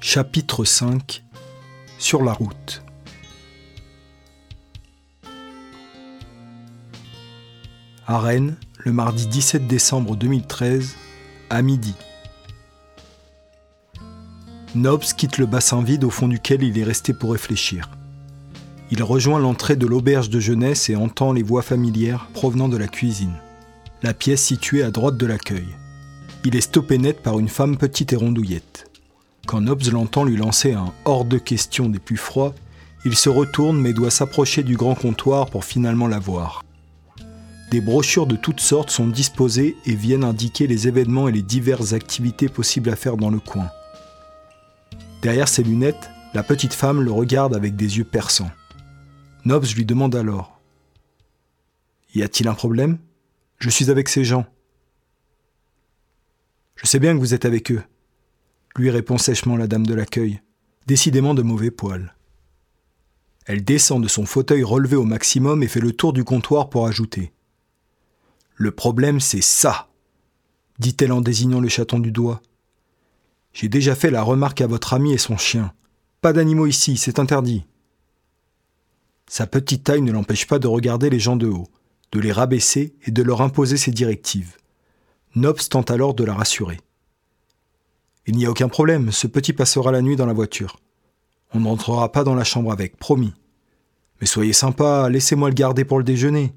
Chapitre 5 Sur la route À Rennes, le mardi 17 décembre 2013, à midi. Nobs quitte le bassin vide au fond duquel il est resté pour réfléchir. Il rejoint l'entrée de l'auberge de jeunesse et entend les voix familières provenant de la cuisine, la pièce située à droite de l'accueil. Il est stoppé net par une femme petite et rondouillette. Quand Nobs l'entend lui lancer un hors de question des plus froids, il se retourne mais doit s'approcher du grand comptoir pour finalement la voir. Des brochures de toutes sortes sont disposées et viennent indiquer les événements et les diverses activités possibles à faire dans le coin. Derrière ses lunettes, la petite femme le regarde avec des yeux perçants. Nobs lui demande alors Y a-t-il un problème? Je suis avec ces gens. Je sais bien que vous êtes avec eux, lui répond sèchement la dame de l'accueil, décidément de mauvais poil. Elle descend de son fauteuil relevé au maximum et fait le tour du comptoir pour ajouter Le problème, c'est ça dit-elle en désignant le chaton du doigt. J'ai déjà fait la remarque à votre ami et son chien. Pas d'animaux ici, c'est interdit. Sa petite taille ne l'empêche pas de regarder les gens de haut, de les rabaisser et de leur imposer ses directives. Nobs tente alors de la rassurer. Il n'y a aucun problème, ce petit passera la nuit dans la voiture. On n'entrera pas dans la chambre avec, promis. Mais soyez sympa, laissez-moi le garder pour le déjeuner,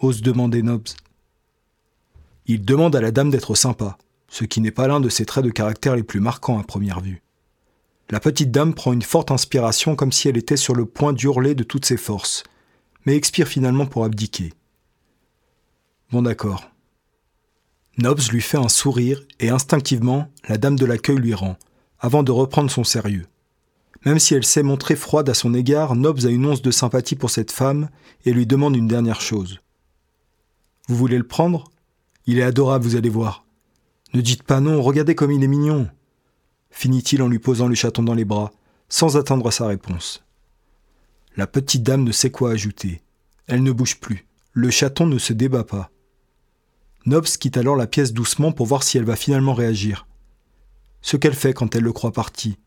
ose demander Nobs. Il demande à la dame d'être sympa, ce qui n'est pas l'un de ses traits de caractère les plus marquants à première vue. La petite dame prend une forte inspiration comme si elle était sur le point d'hurler de toutes ses forces, mais expire finalement pour abdiquer. Bon d'accord, Nobs lui fait un sourire et instinctivement, la dame de l'accueil lui rend, avant de reprendre son sérieux. Même si elle s'est montrée froide à son égard, Nobs a une once de sympathie pour cette femme et lui demande une dernière chose. Vous voulez le prendre? Il est adorable, vous allez voir. Ne dites pas non, regardez comme il est mignon. Finit-il en lui posant le chaton dans les bras, sans attendre sa réponse. La petite dame ne sait quoi ajouter. Elle ne bouge plus. Le chaton ne se débat pas. Nobs quitte alors la pièce doucement pour voir si elle va finalement réagir. Ce qu'elle fait quand elle le croit parti.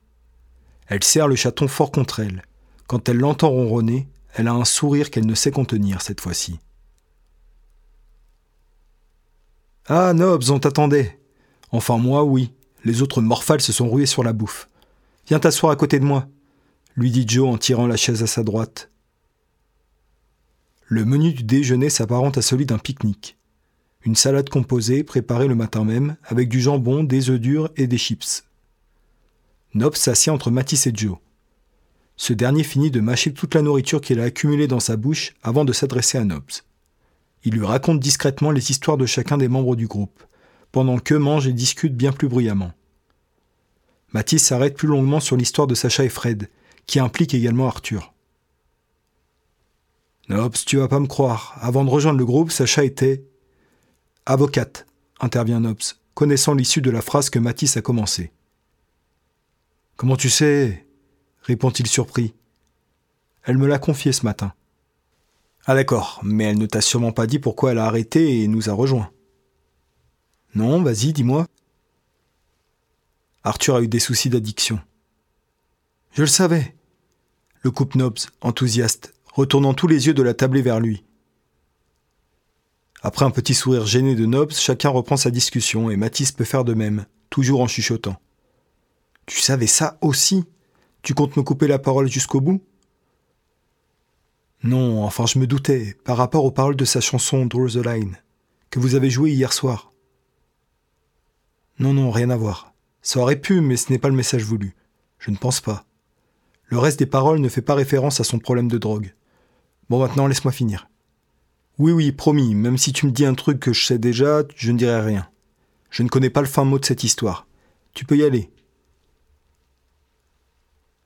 Elle serre le chaton fort contre elle. Quand elle l'entend ronronner, elle a un sourire qu'elle ne sait contenir cette fois-ci. Ah, Nobs, on t'attendait. Enfin, moi, oui. Les autres morphales se sont rués sur la bouffe. Viens t'asseoir à côté de moi, lui dit Joe en tirant la chaise à sa droite. Le menu du déjeuner s'apparente à celui d'un pique-nique une salade composée préparée le matin même avec du jambon, des œufs durs et des chips. Nobs s'assied entre Matisse et Joe. Ce dernier finit de mâcher toute la nourriture qu'il a accumulée dans sa bouche avant de s'adresser à Nobs. Il lui raconte discrètement les histoires de chacun des membres du groupe, pendant qu'eux mangent et discutent bien plus bruyamment. Matisse s'arrête plus longuement sur l'histoire de Sacha et Fred, qui implique également Arthur. Nobs, tu vas pas me croire. Avant de rejoindre le groupe, Sacha était Avocate, intervient Nobs, connaissant l'issue de la phrase que Matisse a commencée. Comment tu sais? répond-il surpris. Elle me l'a confié ce matin. Ah d'accord, mais elle ne t'a sûrement pas dit pourquoi elle a arrêté et nous a rejoints. Non, vas-y, dis-moi. Arthur a eu des soucis d'addiction. Je le savais. Le coupe Nobs, enthousiaste, retournant tous les yeux de la tablée vers lui. Après un petit sourire gêné de Nobs, chacun reprend sa discussion et Mathis peut faire de même, toujours en chuchotant. Tu savais ça aussi? Tu comptes me couper la parole jusqu'au bout? Non, enfin je me doutais, par rapport aux paroles de sa chanson Draw the Line, que vous avez jouée hier soir. Non, non, rien à voir. Ça aurait pu, mais ce n'est pas le message voulu. Je ne pense pas. Le reste des paroles ne fait pas référence à son problème de drogue. Bon, maintenant, laisse-moi finir. Oui, oui, promis, même si tu me dis un truc que je sais déjà, je ne dirai rien. Je ne connais pas le fin mot de cette histoire. Tu peux y aller.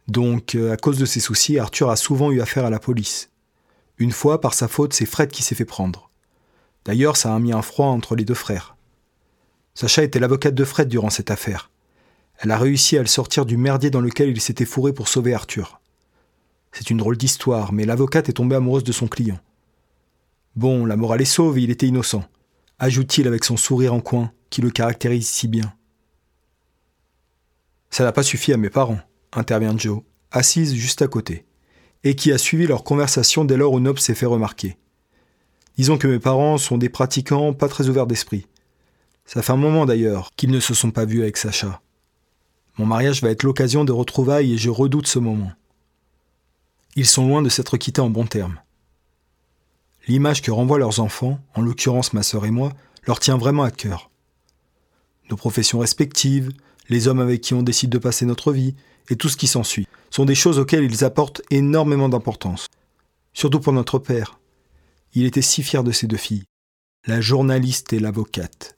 Donc, euh, à cause de ses soucis, Arthur a souvent eu affaire à la police. Une fois, par sa faute, c'est Fred qui s'est fait prendre. D'ailleurs, ça a mis un froid entre les deux frères. Sacha était l'avocate de Fred durant cette affaire. Elle a réussi à le sortir du merdier dans lequel il s'était fourré pour sauver Arthur. C'est une drôle d'histoire, mais l'avocate est tombée amoureuse de son client. Bon, la morale est sauve, il était innocent, ajoute-t-il avec son sourire en coin qui le caractérise si bien. Ça n'a pas suffi à mes parents, intervient Joe, assise juste à côté, et qui a suivi leur conversation dès lors où Nob s'est fait remarquer. Disons que mes parents sont des pratiquants pas très ouverts d'esprit. Ça fait un moment d'ailleurs qu'ils ne se sont pas vus avec Sacha. Mon mariage va être l'occasion de retrouvailles et je redoute ce moment. Ils sont loin de s'être quittés en bons termes. L'image que renvoient leurs enfants, en l'occurrence ma sœur et moi, leur tient vraiment à cœur. Nos professions respectives, les hommes avec qui on décide de passer notre vie, et tout ce qui s'ensuit, sont des choses auxquelles ils apportent énormément d'importance. Surtout pour notre père. Il était si fier de ses deux filles, la journaliste et l'avocate.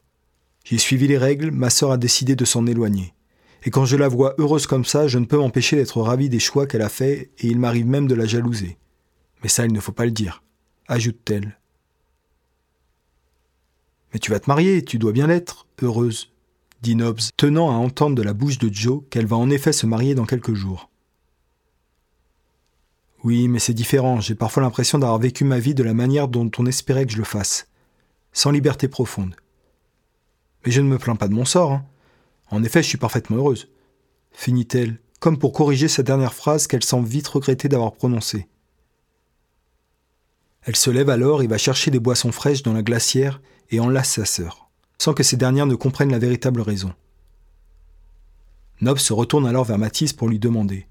J'ai suivi les règles, ma sœur a décidé de s'en éloigner. Et quand je la vois heureuse comme ça, je ne peux m'empêcher d'être ravi des choix qu'elle a faits, et il m'arrive même de la jalouser. Mais ça, il ne faut pas le dire, ajoute-t-elle. Mais tu vas te marier, tu dois bien l'être, heureuse, dit Nobbs, tenant à entendre de la bouche de Joe qu'elle va en effet se marier dans quelques jours. Oui, mais c'est différent, j'ai parfois l'impression d'avoir vécu ma vie de la manière dont on espérait que je le fasse, sans liberté profonde. Mais je ne me plains pas de mon sort, hein. En effet, je suis parfaitement heureuse. Finit-elle, comme pour corriger sa dernière phrase qu'elle semble vite regretter d'avoir prononcée. Elle se lève alors et va chercher des boissons fraîches dans la glacière et enlace sa sœur, sans que ces dernières ne comprennent la véritable raison. Nob se retourne alors vers Mathis pour lui demander.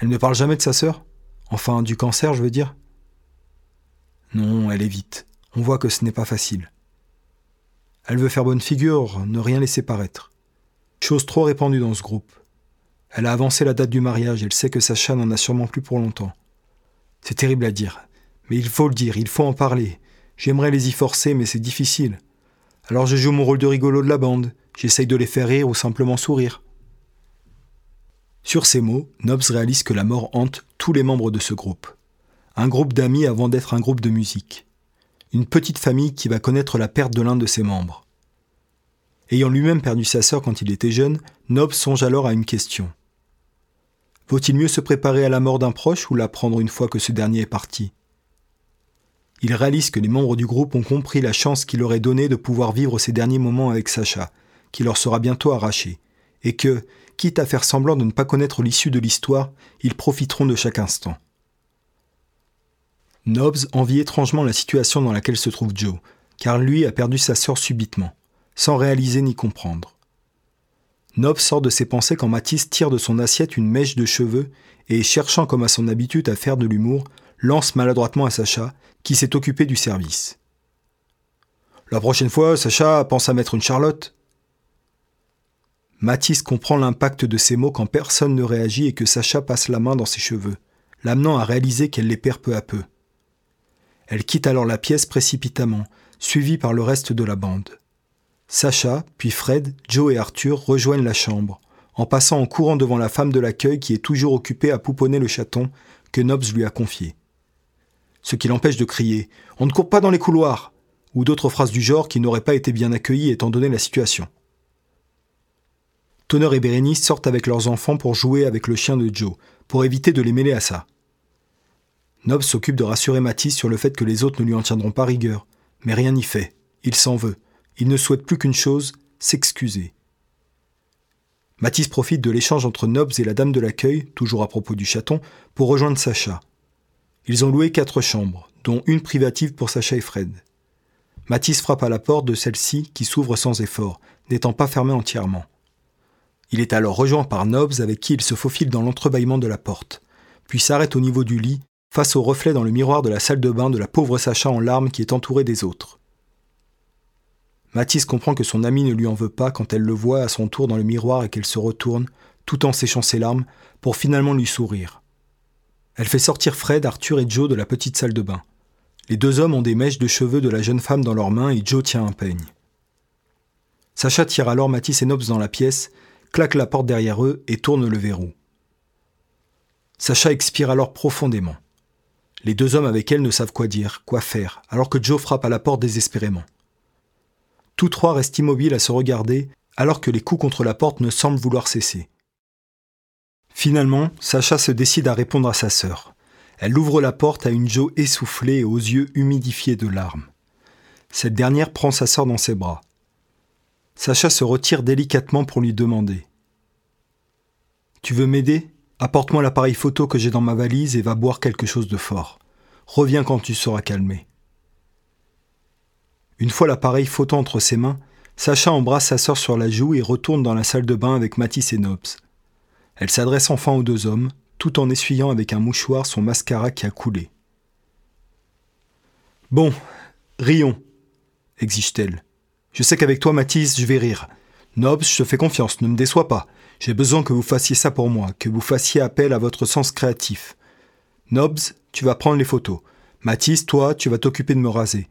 Elle ne parle jamais de sa sœur? Enfin, du cancer, je veux dire? Non, elle évite. On voit que ce n'est pas facile. Elle veut faire bonne figure, ne rien laisser paraître. Chose trop répandue dans ce groupe. Elle a avancé la date du mariage, elle sait que Sacha n'en a sûrement plus pour longtemps. C'est terrible à dire, mais il faut le dire, il faut en parler. J'aimerais les y forcer, mais c'est difficile. Alors je joue mon rôle de rigolo de la bande, j'essaye de les faire rire ou simplement sourire. Sur ces mots, Nobs réalise que la mort hante tous les membres de ce groupe. Un groupe d'amis avant d'être un groupe de musique une petite famille qui va connaître la perte de l'un de ses membres. Ayant lui-même perdu sa sœur quand il était jeune, Nob songe alors à une question. Vaut-il mieux se préparer à la mort d'un proche ou la prendre une fois que ce dernier est parti? Il réalise que les membres du groupe ont compris la chance qu'il leur est donnée de pouvoir vivre ces derniers moments avec Sacha, qui leur sera bientôt arraché, et que, quitte à faire semblant de ne pas connaître l'issue de l'histoire, ils profiteront de chaque instant. Nobbs envie étrangement la situation dans laquelle se trouve Joe, car lui a perdu sa sœur subitement, sans réaliser ni comprendre. Nobbs sort de ses pensées quand Mathis tire de son assiette une mèche de cheveux et, cherchant comme à son habitude à faire de l'humour, lance maladroitement à Sacha, qui s'est occupé du service. La prochaine fois, Sacha pense à mettre une charlotte. Mathis comprend l'impact de ces mots quand personne ne réagit et que Sacha passe la main dans ses cheveux, l'amenant à réaliser qu'elle les perd peu à peu. Elle quitte alors la pièce précipitamment, suivie par le reste de la bande. Sacha, puis Fred, Joe et Arthur rejoignent la chambre, en passant en courant devant la femme de l'accueil qui est toujours occupée à pouponner le chaton que Nobbs lui a confié. Ce qui l'empêche de crier On ne court pas dans les couloirs ou d'autres phrases du genre qui n'auraient pas été bien accueillies étant donné la situation. Tonner et Bérénice sortent avec leurs enfants pour jouer avec le chien de Joe, pour éviter de les mêler à ça. Nob s'occupe de rassurer Mathis sur le fait que les autres ne lui en tiendront pas rigueur. Mais rien n'y fait. Il s'en veut. Il ne souhaite plus qu'une chose, s'excuser. Mathis profite de l'échange entre Nobs et la dame de l'accueil, toujours à propos du chaton, pour rejoindre Sacha. Ils ont loué quatre chambres, dont une privative pour Sacha et Fred. Mathis frappe à la porte de celle-ci qui s'ouvre sans effort, n'étant pas fermée entièrement. Il est alors rejoint par Nobs avec qui il se faufile dans l'entrebâillement de la porte, puis s'arrête au niveau du lit face au reflet dans le miroir de la salle de bain de la pauvre Sacha en larmes qui est entourée des autres. Mathis comprend que son amie ne lui en veut pas quand elle le voit à son tour dans le miroir et qu'elle se retourne, tout en séchant ses larmes, pour finalement lui sourire. Elle fait sortir Fred, Arthur et Joe de la petite salle de bain. Les deux hommes ont des mèches de cheveux de la jeune femme dans leurs mains et Joe tient un peigne. Sacha tire alors Mathis et Nobs dans la pièce, claque la porte derrière eux et tourne le verrou. Sacha expire alors profondément. Les deux hommes avec elle ne savent quoi dire, quoi faire, alors que Joe frappe à la porte désespérément. Tous trois restent immobiles à se regarder, alors que les coups contre la porte ne semblent vouloir cesser. Finalement, Sacha se décide à répondre à sa sœur. Elle ouvre la porte à une Joe essoufflée et aux yeux humidifiés de larmes. Cette dernière prend sa sœur dans ses bras. Sacha se retire délicatement pour lui demander Tu veux m'aider? Apporte-moi l'appareil photo que j'ai dans ma valise et va boire quelque chose de fort. Reviens quand tu seras calmé. Une fois l'appareil photo entre ses mains, Sacha embrasse sa sœur sur la joue et retourne dans la salle de bain avec Matisse et Nobs. Elle s'adresse enfin aux deux hommes, tout en essuyant avec un mouchoir son mascara qui a coulé. Bon, rions, exige-t-elle. Je sais qu'avec toi, Matisse, je vais rire. Nobs, je te fais confiance, ne me déçois pas. J'ai besoin que vous fassiez ça pour moi, que vous fassiez appel à votre sens créatif. Nobs, tu vas prendre les photos. Mathis, toi, tu vas t'occuper de me raser.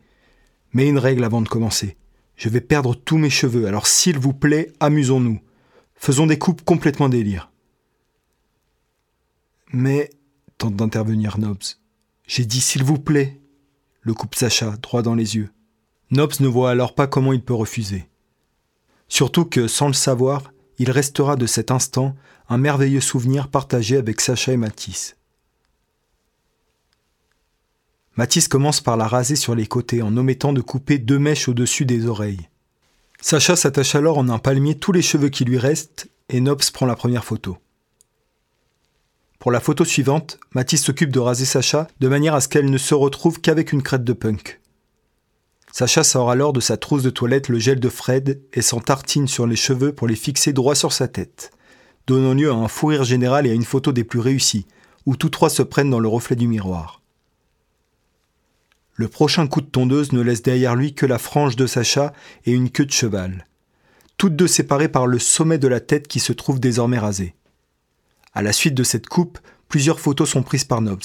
Mais une règle avant de commencer. Je vais perdre tous mes cheveux, alors s'il vous plaît, amusons-nous. Faisons des coupes complètement délire. Mais, tente d'intervenir Nobs. J'ai dit s'il vous plaît, le coupe Sacha, droit dans les yeux. Nobs ne voit alors pas comment il peut refuser. Surtout que, sans le savoir, il restera de cet instant un merveilleux souvenir partagé avec Sacha et Matisse. Matisse commence par la raser sur les côtés en omettant de couper deux mèches au-dessus des oreilles. Sacha s'attache alors en un palmier tous les cheveux qui lui restent et Nobs prend la première photo. Pour la photo suivante, Matisse s'occupe de raser Sacha de manière à ce qu'elle ne se retrouve qu'avec une crête de punk. Sacha sort alors de sa trousse de toilette le gel de Fred et s'en tartine sur les cheveux pour les fixer droit sur sa tête, donnant lieu à un fou rire général et à une photo des plus réussies, où tous trois se prennent dans le reflet du miroir. Le prochain coup de tondeuse ne laisse derrière lui que la frange de Sacha et une queue de cheval, toutes deux séparées par le sommet de la tête qui se trouve désormais rasé. À la suite de cette coupe, plusieurs photos sont prises par Nobs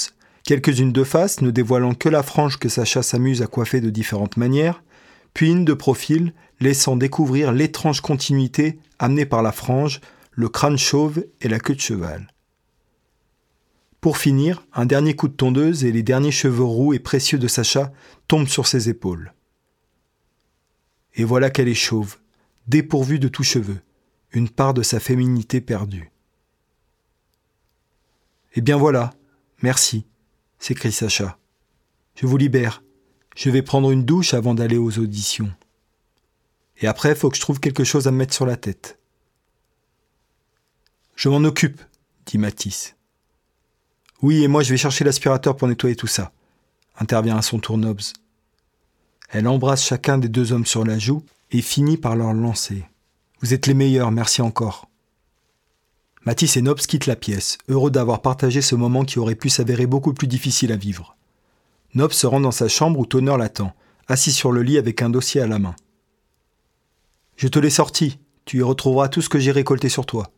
quelques-unes de face ne dévoilant que la frange que Sacha s'amuse à coiffer de différentes manières, puis une de profil laissant découvrir l'étrange continuité amenée par la frange, le crâne chauve et la queue de cheval. Pour finir, un dernier coup de tondeuse et les derniers cheveux roux et précieux de Sacha tombent sur ses épaules. Et voilà qu'elle est chauve, dépourvue de tout cheveux, une part de sa féminité perdue. Eh bien voilà, merci s'écrie Sacha. Je vous libère. Je vais prendre une douche avant d'aller aux auditions. Et après, faut que je trouve quelque chose à me mettre sur la tête. Je m'en occupe, dit Matisse. Oui, et moi je vais chercher l'aspirateur pour nettoyer tout ça, intervient à son tour Nobs. Elle embrasse chacun des deux hommes sur la joue et finit par leur lancer. Vous êtes les meilleurs, merci encore. Matisse et Nobs quittent la pièce, heureux d'avoir partagé ce moment qui aurait pu s'avérer beaucoup plus difficile à vivre. Nobs se rend dans sa chambre où Tonner l'attend, assis sur le lit avec un dossier à la main. Je te l'ai sorti, tu y retrouveras tout ce que j'ai récolté sur toi.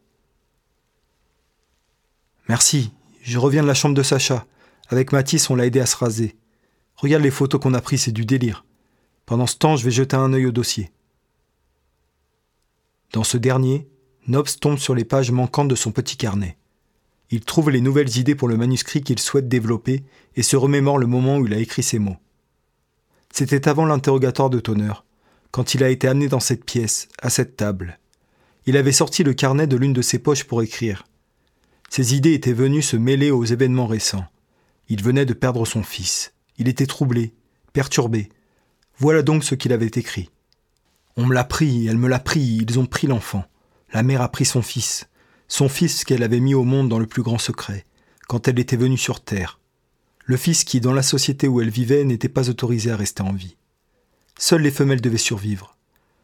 Merci, je reviens de la chambre de Sacha. Avec Matisse, on l'a aidé à se raser. Regarde les photos qu'on a prises, c'est du délire. Pendant ce temps, je vais jeter un œil au dossier. Dans ce dernier, Nobs tombe sur les pages manquantes de son petit carnet. Il trouve les nouvelles idées pour le manuscrit qu'il souhaite développer et se remémore le moment où il a écrit ces mots. C'était avant l'interrogatoire de Tonner, quand il a été amené dans cette pièce, à cette table. Il avait sorti le carnet de l'une de ses poches pour écrire. Ses idées étaient venues se mêler aux événements récents. Il venait de perdre son fils. Il était troublé, perturbé. Voilà donc ce qu'il avait écrit. On me l'a pris, elle me l'a pris, ils ont pris l'enfant. La mère a pris son fils, son fils qu'elle avait mis au monde dans le plus grand secret, quand elle était venue sur Terre. Le fils qui, dans la société où elle vivait, n'était pas autorisé à rester en vie. Seules les femelles devaient survivre.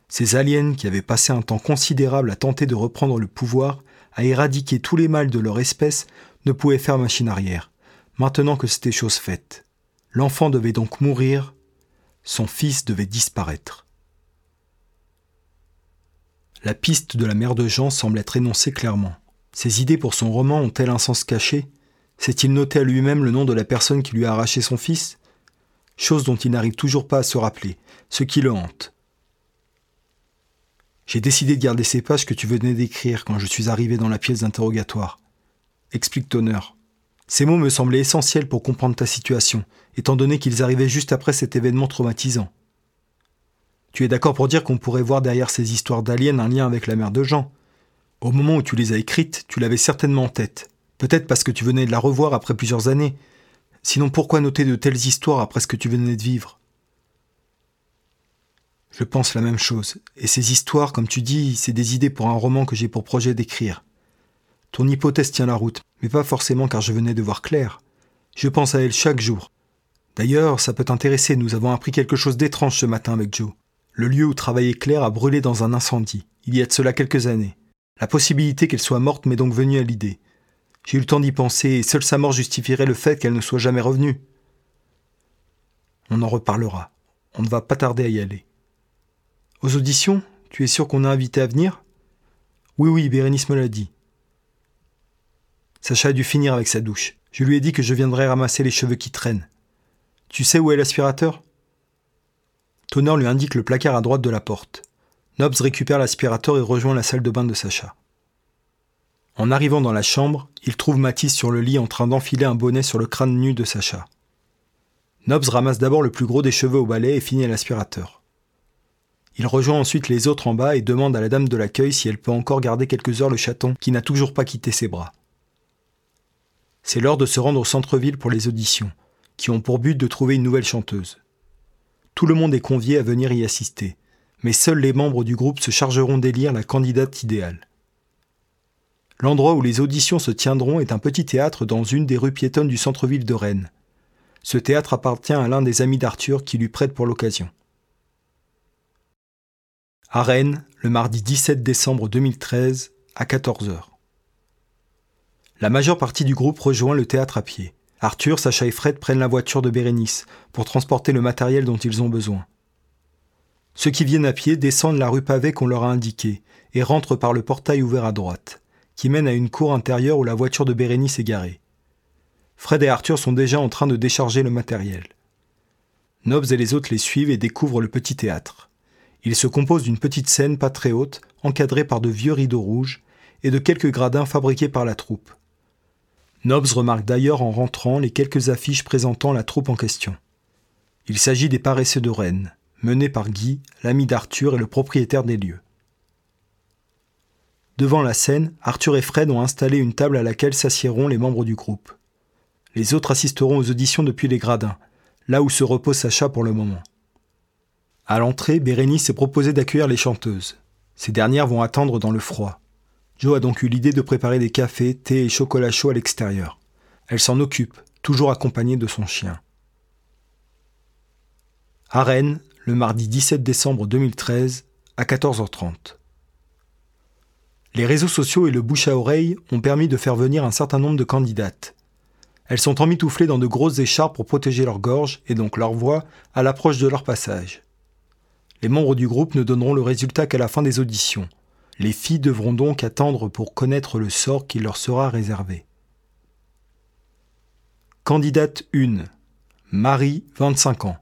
Ces aliens qui avaient passé un temps considérable à tenter de reprendre le pouvoir, à éradiquer tous les mâles de leur espèce, ne pouvaient faire machine arrière, maintenant que c'était chose faite. L'enfant devait donc mourir, son fils devait disparaître. La piste de la mère de Jean semble être énoncée clairement. Ses idées pour son roman ont-elles un sens caché? S'est-il noté à lui-même le nom de la personne qui lui a arraché son fils? Chose dont il n'arrive toujours pas à se rappeler, ce qui le hante. J'ai décidé de garder ces pages que tu venais d'écrire quand je suis arrivé dans la pièce d'interrogatoire. Explique Tonner. Ces mots me semblaient essentiels pour comprendre ta situation, étant donné qu'ils arrivaient juste après cet événement traumatisant. Tu es d'accord pour dire qu'on pourrait voir derrière ces histoires d'aliens un lien avec la mère de Jean Au moment où tu les as écrites, tu l'avais certainement en tête. Peut-être parce que tu venais de la revoir après plusieurs années. Sinon pourquoi noter de telles histoires après ce que tu venais de vivre? Je pense la même chose. Et ces histoires, comme tu dis, c'est des idées pour un roman que j'ai pour projet d'écrire. Ton hypothèse tient la route, mais pas forcément car je venais de voir Claire. Je pense à elle chaque jour. D'ailleurs, ça peut t'intéresser, nous avons appris quelque chose d'étrange ce matin avec Joe. Le lieu où travaillait Claire a brûlé dans un incendie, il y a de cela quelques années. La possibilité qu'elle soit morte m'est donc venue à l'idée. J'ai eu le temps d'y penser, et seule sa mort justifierait le fait qu'elle ne soit jamais revenue. On en reparlera. On ne va pas tarder à y aller. Aux auditions, tu es sûr qu'on a invité à venir? Oui, oui, Bérénice me l'a dit. Sacha a dû finir avec sa douche. Je lui ai dit que je viendrais ramasser les cheveux qui traînent. Tu sais où est l'aspirateur? Tonnerre lui indique le placard à droite de la porte. Nobs récupère l'aspirateur et rejoint la salle de bain de Sacha. En arrivant dans la chambre, il trouve Mathis sur le lit en train d'enfiler un bonnet sur le crâne nu de Sacha. Nobs ramasse d'abord le plus gros des cheveux au balai et finit à l'aspirateur. Il rejoint ensuite les autres en bas et demande à la dame de l'accueil si elle peut encore garder quelques heures le chaton qui n'a toujours pas quitté ses bras. C'est l'heure de se rendre au centre-ville pour les auditions, qui ont pour but de trouver une nouvelle chanteuse. Tout le monde est convié à venir y assister, mais seuls les membres du groupe se chargeront d'élire la candidate idéale. L'endroit où les auditions se tiendront est un petit théâtre dans une des rues piétonnes du centre-ville de Rennes. Ce théâtre appartient à l'un des amis d'Arthur qui lui prête pour l'occasion. À Rennes, le mardi 17 décembre 2013, à 14h. La majeure partie du groupe rejoint le théâtre à pied. Arthur, Sacha et Fred prennent la voiture de Bérénice pour transporter le matériel dont ils ont besoin. Ceux qui viennent à pied descendent la rue pavée qu'on leur a indiquée et rentrent par le portail ouvert à droite qui mène à une cour intérieure où la voiture de Bérénice est garée. Fred et Arthur sont déjà en train de décharger le matériel. Nobs et les autres les suivent et découvrent le petit théâtre. Il se compose d'une petite scène pas très haute, encadrée par de vieux rideaux rouges, et de quelques gradins fabriqués par la troupe. Nobs remarque d'ailleurs en rentrant les quelques affiches présentant la troupe en question. Il s'agit des paresseux de Rennes, menés par Guy, l'ami d'Arthur et le propriétaire des lieux. Devant la scène, Arthur et Fred ont installé une table à laquelle s'assiéront les membres du groupe. Les autres assisteront aux auditions depuis les gradins, là où se repose Sacha pour le moment. À l'entrée, Bérénice s'est proposé d'accueillir les chanteuses. Ces dernières vont attendre dans le froid. A donc eu l'idée de préparer des cafés, thé et chocolat chaud à l'extérieur. Elle s'en occupe, toujours accompagnée de son chien. À Rennes, le mardi 17 décembre 2013, à 14h30. Les réseaux sociaux et le bouche à oreille ont permis de faire venir un certain nombre de candidates. Elles sont emmitouflées dans de grosses écharpes pour protéger leur gorge et donc leur voix à l'approche de leur passage. Les membres du groupe ne donneront le résultat qu'à la fin des auditions. Les filles devront donc attendre pour connaître le sort qui leur sera réservé. Candidate 1. Marie, 25 ans.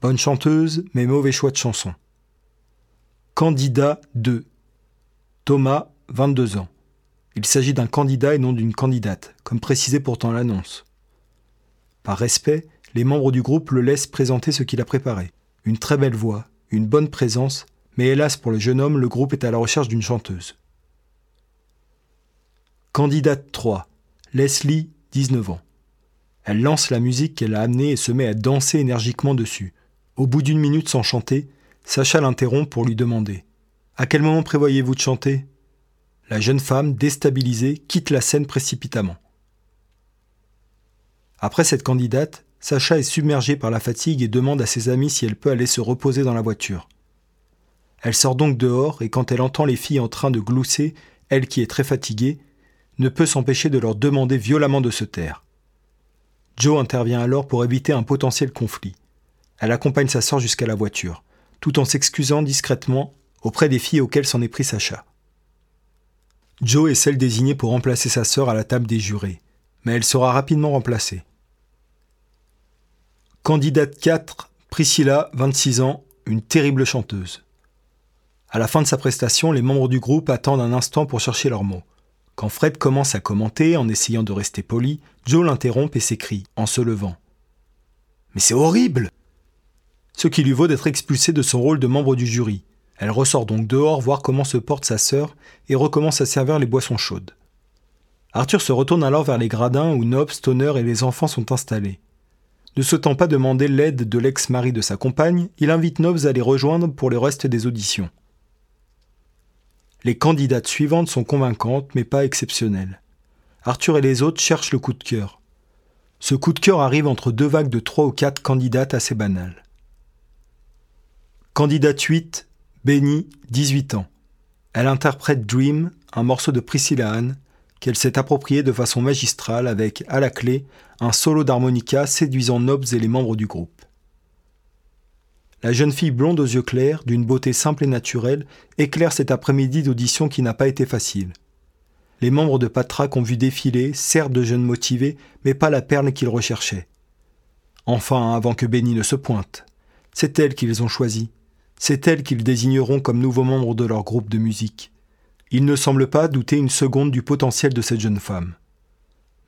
Bonne chanteuse, mais mauvais choix de chanson. Candidat 2. Thomas, 22 ans. Il s'agit d'un candidat et non d'une candidate, comme précisé pourtant l'annonce. Par respect, les membres du groupe le laissent présenter ce qu'il a préparé. Une très belle voix, une bonne présence, mais hélas pour le jeune homme, le groupe est à la recherche d'une chanteuse. Candidate 3. Leslie, 19 ans. Elle lance la musique qu'elle a amenée et se met à danser énergiquement dessus. Au bout d'une minute sans chanter, Sacha l'interrompt pour lui demander à quel moment prévoyez-vous de chanter? La jeune femme, déstabilisée, quitte la scène précipitamment. Après cette candidate, Sacha est submergée par la fatigue et demande à ses amis si elle peut aller se reposer dans la voiture. Elle sort donc dehors et quand elle entend les filles en train de glousser, elle qui est très fatiguée, ne peut s'empêcher de leur demander violemment de se taire. Joe intervient alors pour éviter un potentiel conflit. Elle accompagne sa sœur jusqu'à la voiture, tout en s'excusant discrètement auprès des filles auxquelles s'en est pris Sacha. Joe est celle désignée pour remplacer sa sœur à la table des jurés, mais elle sera rapidement remplacée. Candidate 4, Priscilla, 26 ans, une terrible chanteuse. À la fin de sa prestation, les membres du groupe attendent un instant pour chercher leurs mots. Quand Fred commence à commenter en essayant de rester poli, Joe l'interrompt et s'écrie, en se levant. Mais c'est horrible Ce qui lui vaut d'être expulsé de son rôle de membre du jury, elle ressort donc dehors voir comment se porte sa sœur et recommence à servir les boissons chaudes. Arthur se retourne alors vers les gradins où Nobs, Stoner et les enfants sont installés. Ne souhaitant pas demander l'aide de l'ex-mari de sa compagne, il invite Nobs à les rejoindre pour le reste des auditions. Les candidates suivantes sont convaincantes, mais pas exceptionnelles. Arthur et les autres cherchent le coup de cœur. Ce coup de cœur arrive entre deux vagues de trois ou quatre candidates assez banales. Candidate 8, Benny, 18 ans. Elle interprète Dream, un morceau de Priscilla Ann, qu'elle s'est approprié de façon magistrale avec, à la clé, un solo d'harmonica séduisant Nobs et les membres du groupe. La jeune fille blonde aux yeux clairs, d'une beauté simple et naturelle, éclaire cet après-midi d'audition qui n'a pas été facile. Les membres de Patrac ont vu défiler, certes de jeunes motivés, mais pas la perle qu'ils recherchaient. Enfin, avant que Benny ne se pointe. C'est elle qu'ils ont choisie. C'est elle qu'ils désigneront comme nouveau membre de leur groupe de musique. Ils ne semblent pas douter une seconde du potentiel de cette jeune femme.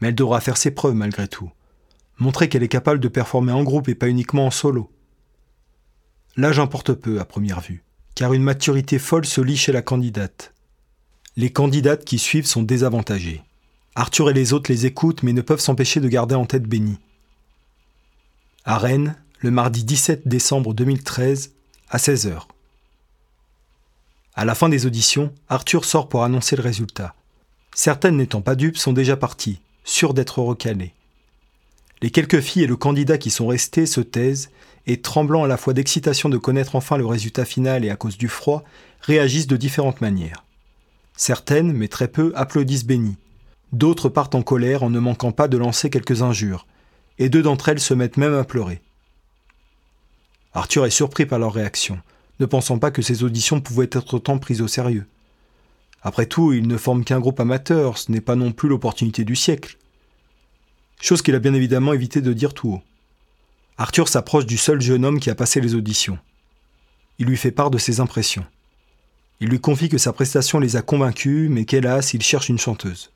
Mais elle devra faire ses preuves malgré tout. Montrer qu'elle est capable de performer en groupe et pas uniquement en solo. L'âge importe peu à première vue, car une maturité folle se lit chez la candidate. Les candidates qui suivent sont désavantagées. Arthur et les autres les écoutent mais ne peuvent s'empêcher de garder en tête Benny. À Rennes, le mardi 17 décembre 2013, à 16h. À la fin des auditions, Arthur sort pour annoncer le résultat. Certaines n'étant pas dupes sont déjà parties, sûres d'être recalées. Les quelques filles et le candidat qui sont restés se taisent et, tremblant à la fois d'excitation de connaître enfin le résultat final et à cause du froid, réagissent de différentes manières. Certaines, mais très peu, applaudissent Benny. D'autres partent en colère en ne manquant pas de lancer quelques injures, et deux d'entre elles se mettent même à pleurer. Arthur est surpris par leur réaction, ne pensant pas que ces auditions pouvaient être autant prises au sérieux. Après tout, ils ne forment qu'un groupe amateur, ce n'est pas non plus l'opportunité du siècle. Chose qu'il a bien évidemment évité de dire tout haut. Arthur s'approche du seul jeune homme qui a passé les auditions. Il lui fait part de ses impressions. Il lui confie que sa prestation les a convaincus, mais qu'hélas, il cherche une chanteuse.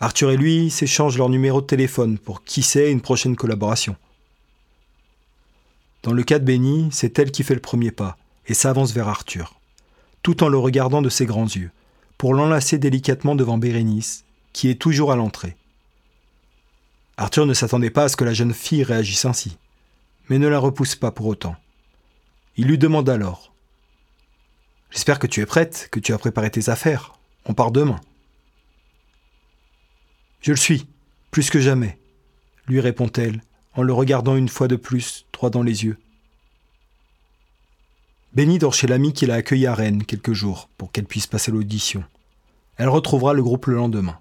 Arthur et lui s'échangent leur numéro de téléphone pour qui sait une prochaine collaboration. Dans le cas de Benny, c'est elle qui fait le premier pas et s'avance vers Arthur, tout en le regardant de ses grands yeux, pour l'enlacer délicatement devant Bérénice, qui est toujours à l'entrée. Arthur ne s'attendait pas à ce que la jeune fille réagisse ainsi, mais ne la repousse pas pour autant. Il lui demande alors J'espère que tu es prête, que tu as préparé tes affaires. On part demain. Je le suis, plus que jamais, lui répond-elle, en le regardant une fois de plus, droit dans les yeux. Béni dort chez l'ami qui l'a accueilli à Rennes quelques jours pour qu'elle puisse passer l'audition. Elle retrouvera le groupe le lendemain.